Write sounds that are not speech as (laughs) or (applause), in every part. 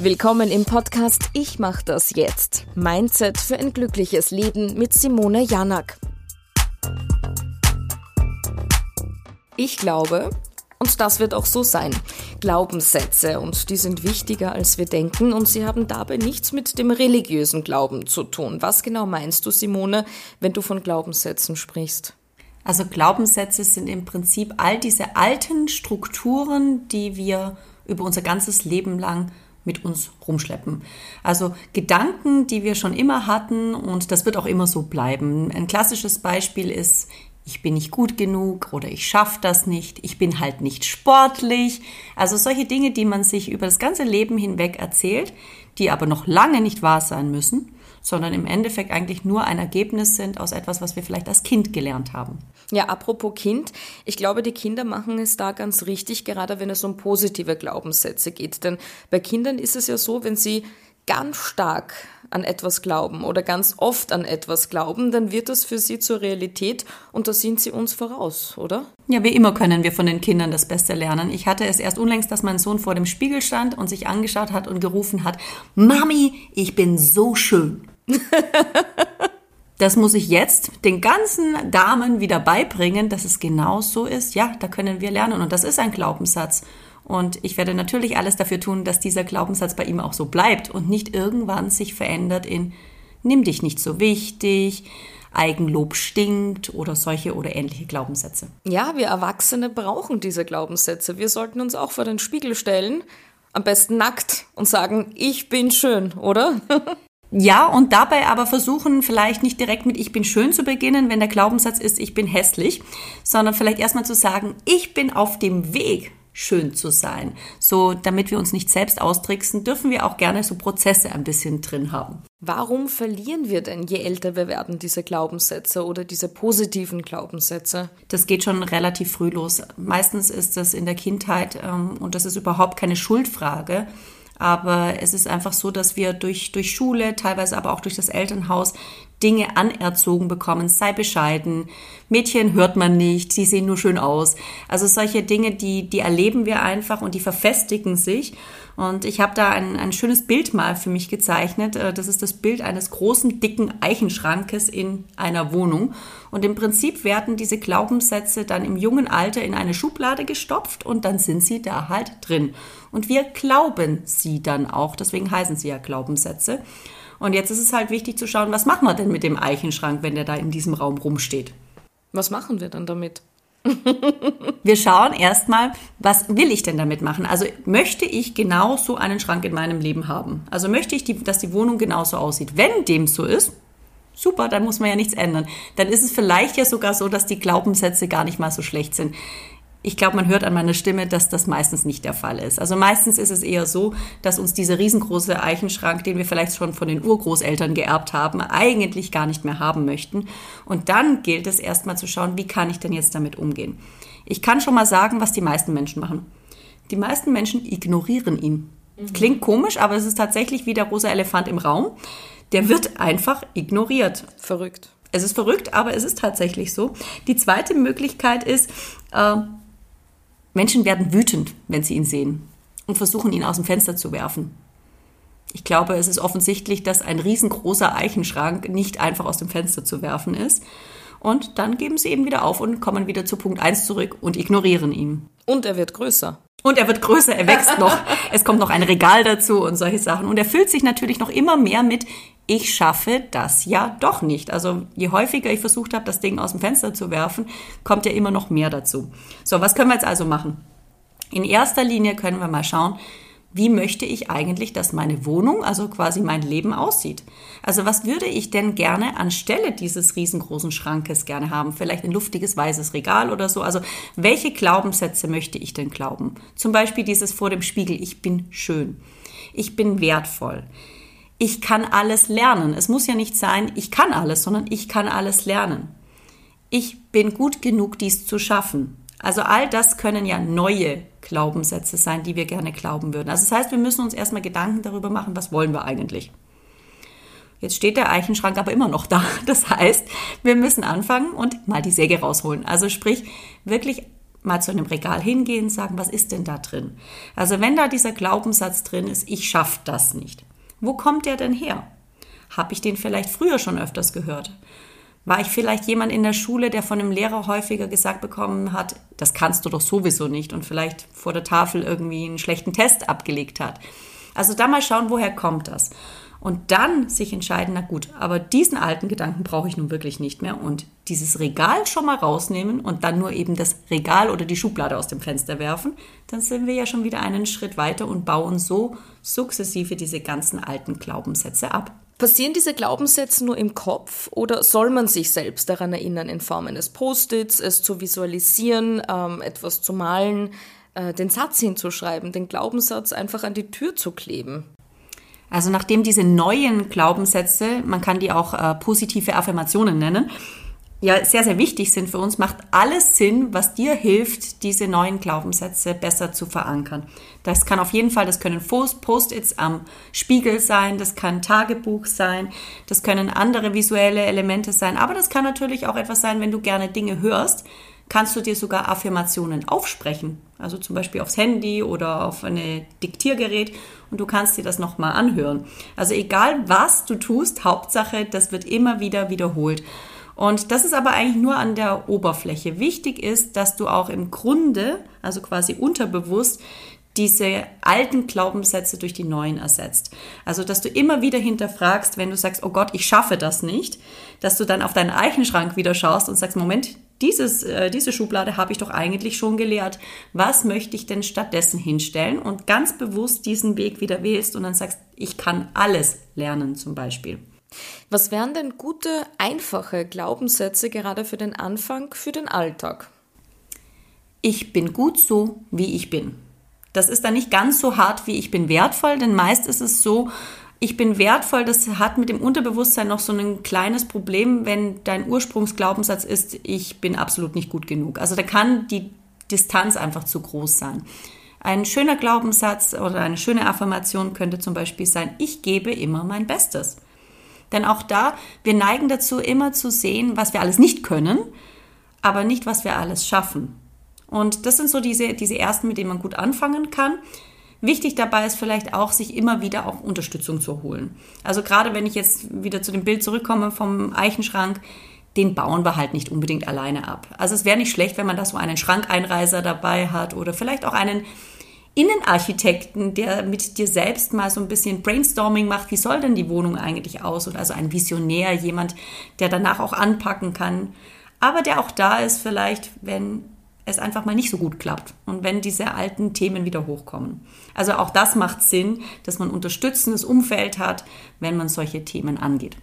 Willkommen im Podcast Ich mach das jetzt. Mindset für ein glückliches Leben mit Simone Janak. Ich glaube, und das wird auch so sein, Glaubenssätze und die sind wichtiger als wir denken und sie haben dabei nichts mit dem religiösen Glauben zu tun. Was genau meinst du, Simone, wenn du von Glaubenssätzen sprichst? Also Glaubenssätze sind im Prinzip all diese alten Strukturen, die wir über unser ganzes Leben lang mit uns rumschleppen. Also Gedanken, die wir schon immer hatten und das wird auch immer so bleiben. Ein klassisches Beispiel ist, ich bin nicht gut genug oder ich schaffe das nicht, ich bin halt nicht sportlich. Also solche Dinge, die man sich über das ganze Leben hinweg erzählt, die aber noch lange nicht wahr sein müssen sondern im Endeffekt eigentlich nur ein Ergebnis sind aus etwas, was wir vielleicht als Kind gelernt haben. Ja, apropos Kind, ich glaube, die Kinder machen es da ganz richtig, gerade wenn es um positive Glaubenssätze geht. Denn bei Kindern ist es ja so, wenn sie ganz stark an etwas glauben oder ganz oft an etwas glauben, dann wird das für sie zur Realität und da sind sie uns voraus, oder? Ja, wie immer können wir von den Kindern das Beste lernen. Ich hatte es erst unlängst, dass mein Sohn vor dem Spiegel stand und sich angeschaut hat und gerufen hat, Mami, ich bin so schön. (laughs) Das muss ich jetzt den ganzen Damen wieder beibringen, dass es genau so ist. Ja, da können wir lernen. Und das ist ein Glaubenssatz. Und ich werde natürlich alles dafür tun, dass dieser Glaubenssatz bei ihm auch so bleibt und nicht irgendwann sich verändert in nimm dich nicht so wichtig, Eigenlob stinkt oder solche oder ähnliche Glaubenssätze. Ja, wir Erwachsene brauchen diese Glaubenssätze. Wir sollten uns auch vor den Spiegel stellen, am besten nackt und sagen, ich bin schön, oder? (laughs) Ja, und dabei aber versuchen, vielleicht nicht direkt mit Ich bin schön zu beginnen, wenn der Glaubenssatz ist, ich bin hässlich, sondern vielleicht erstmal zu sagen, ich bin auf dem Weg, schön zu sein. So, damit wir uns nicht selbst austricksen, dürfen wir auch gerne so Prozesse ein bisschen drin haben. Warum verlieren wir denn, je älter wir werden, diese Glaubenssätze oder diese positiven Glaubenssätze? Das geht schon relativ früh los. Meistens ist das in der Kindheit ähm, und das ist überhaupt keine Schuldfrage aber es ist einfach so, dass wir durch, durch Schule, teilweise aber auch durch das Elternhaus Dinge anerzogen bekommen. Sei bescheiden. Mädchen hört man nicht. Sie sehen nur schön aus. Also solche Dinge, die, die erleben wir einfach und die verfestigen sich. Und ich habe da ein, ein schönes Bild mal für mich gezeichnet. Äh, das ist das Bild eines großen, dicken Eichenschrankes in einer Wohnung. Und im Prinzip werden diese Glaubenssätze dann im jungen Alter in eine Schublade gestopft und dann sind sie da halt drin. Und wir glauben sie dann auch. Deswegen heißen sie ja Glaubenssätze. Und jetzt ist es halt wichtig zu schauen, was machen wir denn mit dem Eichenschrank, wenn der da in diesem Raum rumsteht. Was machen wir dann damit? Wir schauen erstmal, was will ich denn damit machen? Also möchte ich genau so einen Schrank in meinem Leben haben? Also möchte ich, die, dass die Wohnung genauso aussieht? Wenn dem so ist, super, dann muss man ja nichts ändern. Dann ist es vielleicht ja sogar so, dass die Glaubenssätze gar nicht mal so schlecht sind ich glaube, man hört an meiner Stimme, dass das meistens nicht der Fall ist. Also meistens ist es eher so, dass uns dieser riesengroße Eichenschrank, den wir vielleicht schon von den Urgroßeltern geerbt haben, eigentlich gar nicht mehr haben möchten. Und dann gilt es erstmal zu schauen, wie kann ich denn jetzt damit umgehen. Ich kann schon mal sagen, was die meisten Menschen machen. Die meisten Menschen ignorieren ihn. Mhm. Klingt komisch, aber es ist tatsächlich wie der rosa Elefant im Raum. Der wird einfach ignoriert. Verrückt. Es ist verrückt, aber es ist tatsächlich so. Die zweite Möglichkeit ist, äh, Menschen werden wütend, wenn sie ihn sehen und versuchen, ihn aus dem Fenster zu werfen. Ich glaube, es ist offensichtlich, dass ein riesengroßer Eichenschrank nicht einfach aus dem Fenster zu werfen ist. Und dann geben sie eben wieder auf und kommen wieder zu Punkt 1 zurück und ignorieren ihn. Und er wird größer. Und er wird größer, er wächst noch. (laughs) es kommt noch ein Regal dazu und solche Sachen. Und er füllt sich natürlich noch immer mehr mit, ich schaffe das ja doch nicht. Also je häufiger ich versucht habe, das Ding aus dem Fenster zu werfen, kommt ja immer noch mehr dazu. So, was können wir jetzt also machen? In erster Linie können wir mal schauen, wie möchte ich eigentlich, dass meine Wohnung, also quasi mein Leben aussieht? Also was würde ich denn gerne anstelle dieses riesengroßen Schrankes gerne haben? Vielleicht ein luftiges weißes Regal oder so. Also welche Glaubenssätze möchte ich denn glauben? Zum Beispiel dieses vor dem Spiegel, ich bin schön, ich bin wertvoll, ich kann alles lernen. Es muss ja nicht sein, ich kann alles, sondern ich kann alles lernen. Ich bin gut genug, dies zu schaffen. Also all das können ja neue Glaubenssätze sein, die wir gerne glauben würden. Also das heißt, wir müssen uns erstmal Gedanken darüber machen, was wollen wir eigentlich. Jetzt steht der Eichenschrank aber immer noch da. (laughs) Das heißt, wir müssen anfangen und mal die Säge rausholen. Also sprich, wirklich mal zu einem Regal hingehen und sagen, was ist denn da drin? Also wenn da dieser Glaubenssatz drin ist, ich schaffe das nicht. Wo kommt der denn her? Habe ich den vielleicht früher schon öfters gehört? War ich vielleicht jemand in der Schule, der von einem Lehrer häufiger gesagt bekommen hat, das kannst du doch sowieso nicht und vielleicht vor der Tafel irgendwie einen schlechten Test abgelegt hat? Also da mal schauen, woher kommt das? Und dann sich entscheiden, na gut, aber diesen alten Gedanken brauche ich nun wirklich nicht mehr und dieses Regal schon mal rausnehmen und dann nur eben das Regal oder die Schublade aus dem Fenster werfen, dann sind wir ja schon wieder einen Schritt weiter und bauen so sukzessive diese ganzen alten Glaubenssätze ab. Passieren diese Glaubenssätze nur im Kopf oder soll man sich selbst daran erinnern, in Form eines Post-its, es zu visualisieren, ähm, etwas zu malen, äh, den Satz hinzuschreiben, den Glaubenssatz einfach an die Tür zu kleben? Also nachdem diese neuen Glaubenssätze, man kann die auch äh, positive Affirmationen nennen, ja sehr, sehr wichtig sind für uns, macht alles Sinn, was dir hilft, diese neuen Glaubenssätze besser zu verankern. Das kann auf jeden Fall, das können Post-its am Spiegel sein, das kann Tagebuch sein, das können andere visuelle Elemente sein, aber das kann natürlich auch etwas sein, wenn du gerne Dinge hörst, kannst du dir sogar Affirmationen aufsprechen. Also zum Beispiel aufs Handy oder auf ein Diktiergerät und du kannst dir das nochmal anhören. Also egal was du tust, Hauptsache, das wird immer wieder wiederholt. Und das ist aber eigentlich nur an der Oberfläche. Wichtig ist, dass du auch im Grunde, also quasi unterbewusst, diese alten Glaubenssätze durch die neuen ersetzt. Also, dass du immer wieder hinterfragst, wenn du sagst, oh Gott, ich schaffe das nicht, dass du dann auf deinen Eichenschrank wieder schaust und sagst, Moment, dieses, äh, diese Schublade habe ich doch eigentlich schon geleert. Was möchte ich denn stattdessen hinstellen? Und ganz bewusst diesen Weg wieder wählst und dann sagst, ich kann alles lernen zum Beispiel. Was wären denn gute, einfache Glaubenssätze gerade für den Anfang, für den Alltag? Ich bin gut so, wie ich bin. Das ist dann nicht ganz so hart wie ich bin wertvoll, denn meist ist es so, ich bin wertvoll, das hat mit dem Unterbewusstsein noch so ein kleines Problem, wenn dein Ursprungsglaubenssatz ist, ich bin absolut nicht gut genug. Also da kann die Distanz einfach zu groß sein. Ein schöner Glaubenssatz oder eine schöne Affirmation könnte zum Beispiel sein, ich gebe immer mein Bestes. Denn auch da, wir neigen dazu, immer zu sehen, was wir alles nicht können, aber nicht, was wir alles schaffen. Und das sind so diese, diese ersten, mit denen man gut anfangen kann. Wichtig dabei ist vielleicht auch, sich immer wieder auch Unterstützung zu holen. Also gerade wenn ich jetzt wieder zu dem Bild zurückkomme vom Eichenschrank, den bauen wir halt nicht unbedingt alleine ab. Also es wäre nicht schlecht, wenn man da so einen Schrankeinreiser dabei hat oder vielleicht auch einen Innenarchitekten, der mit dir selbst mal so ein bisschen Brainstorming macht, wie soll denn die Wohnung eigentlich aus? Oder also ein Visionär, jemand, der danach auch anpacken kann, aber der auch da ist vielleicht, wenn es einfach mal nicht so gut klappt und wenn diese alten Themen wieder hochkommen. Also auch das macht Sinn, dass man unterstützendes Umfeld hat, wenn man solche Themen angeht.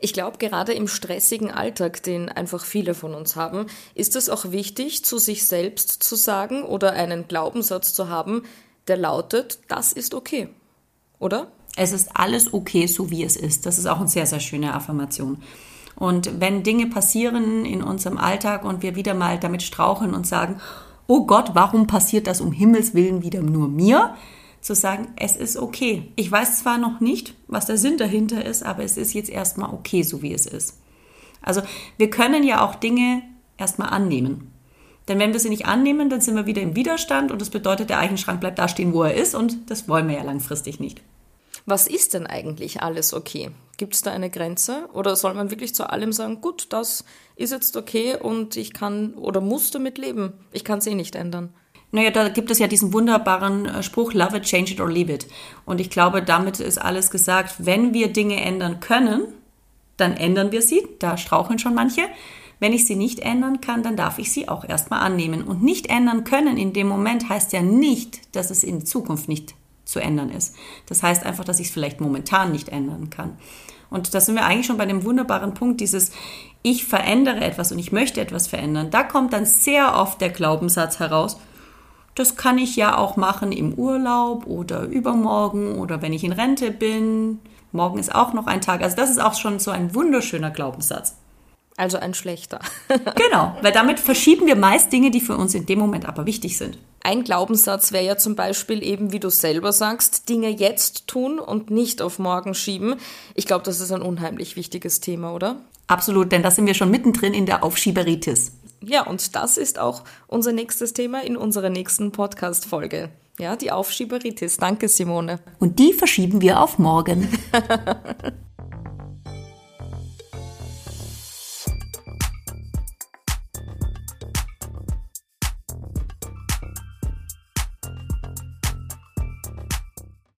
Ich glaube, gerade im stressigen Alltag, den einfach viele von uns haben, ist es auch wichtig, zu sich selbst zu sagen oder einen Glaubenssatz zu haben, der lautet, das ist okay. Oder? Es ist alles okay, so wie es ist. Das ist auch eine sehr, sehr schöne Affirmation. Und wenn Dinge passieren in unserem Alltag und wir wieder mal damit straucheln und sagen, oh Gott, warum passiert das um Himmels willen wieder nur mir? Zu sagen, es ist okay. Ich weiß zwar noch nicht, was der Sinn dahinter ist, aber es ist jetzt erstmal okay, so wie es ist. Also wir können ja auch Dinge erstmal annehmen. Denn wenn wir sie nicht annehmen, dann sind wir wieder im Widerstand und das bedeutet, der Eichenschrank bleibt da stehen, wo er ist und das wollen wir ja langfristig nicht. Was ist denn eigentlich alles okay? Gibt es da eine Grenze? Oder soll man wirklich zu allem sagen, gut, das ist jetzt okay und ich kann oder muss damit leben? Ich kann es eh nicht ändern. Naja, da gibt es ja diesen wunderbaren äh, Spruch, love it, change it or leave it. Und ich glaube, damit ist alles gesagt. Wenn wir Dinge ändern können, dann ändern wir sie. Da straucheln schon manche. Wenn ich sie nicht ändern kann, dann darf ich sie auch erstmal annehmen. Und nicht ändern können in dem Moment heißt ja nicht, dass es in Zukunft nicht zu ändern ist. Das heißt einfach, dass ich es vielleicht momentan nicht ändern kann. Und da sind wir eigentlich schon bei dem wunderbaren Punkt, dieses ich verändere etwas und ich möchte etwas verändern. Da kommt dann sehr oft der Glaubenssatz heraus, das kann ich ja auch machen im Urlaub oder übermorgen oder wenn ich in Rente bin. Morgen ist auch noch ein Tag. Also das ist auch schon so ein wunderschöner Glaubenssatz. Also ein schlechter. (laughs) genau, weil damit verschieben wir meist Dinge, die für uns in dem Moment aber wichtig sind. Ein Glaubenssatz wäre ja zum Beispiel eben, wie du selber sagst, Dinge jetzt tun und nicht auf morgen schieben. Ich glaube, das ist ein unheimlich wichtiges Thema, oder? Absolut, denn da sind wir schon mittendrin in der Aufschieberitis. Ja, und das ist auch unser nächstes Thema in unserer nächsten Podcast-Folge. Ja, die Aufschieberitis. Danke, Simone. Und die verschieben wir auf morgen. (laughs)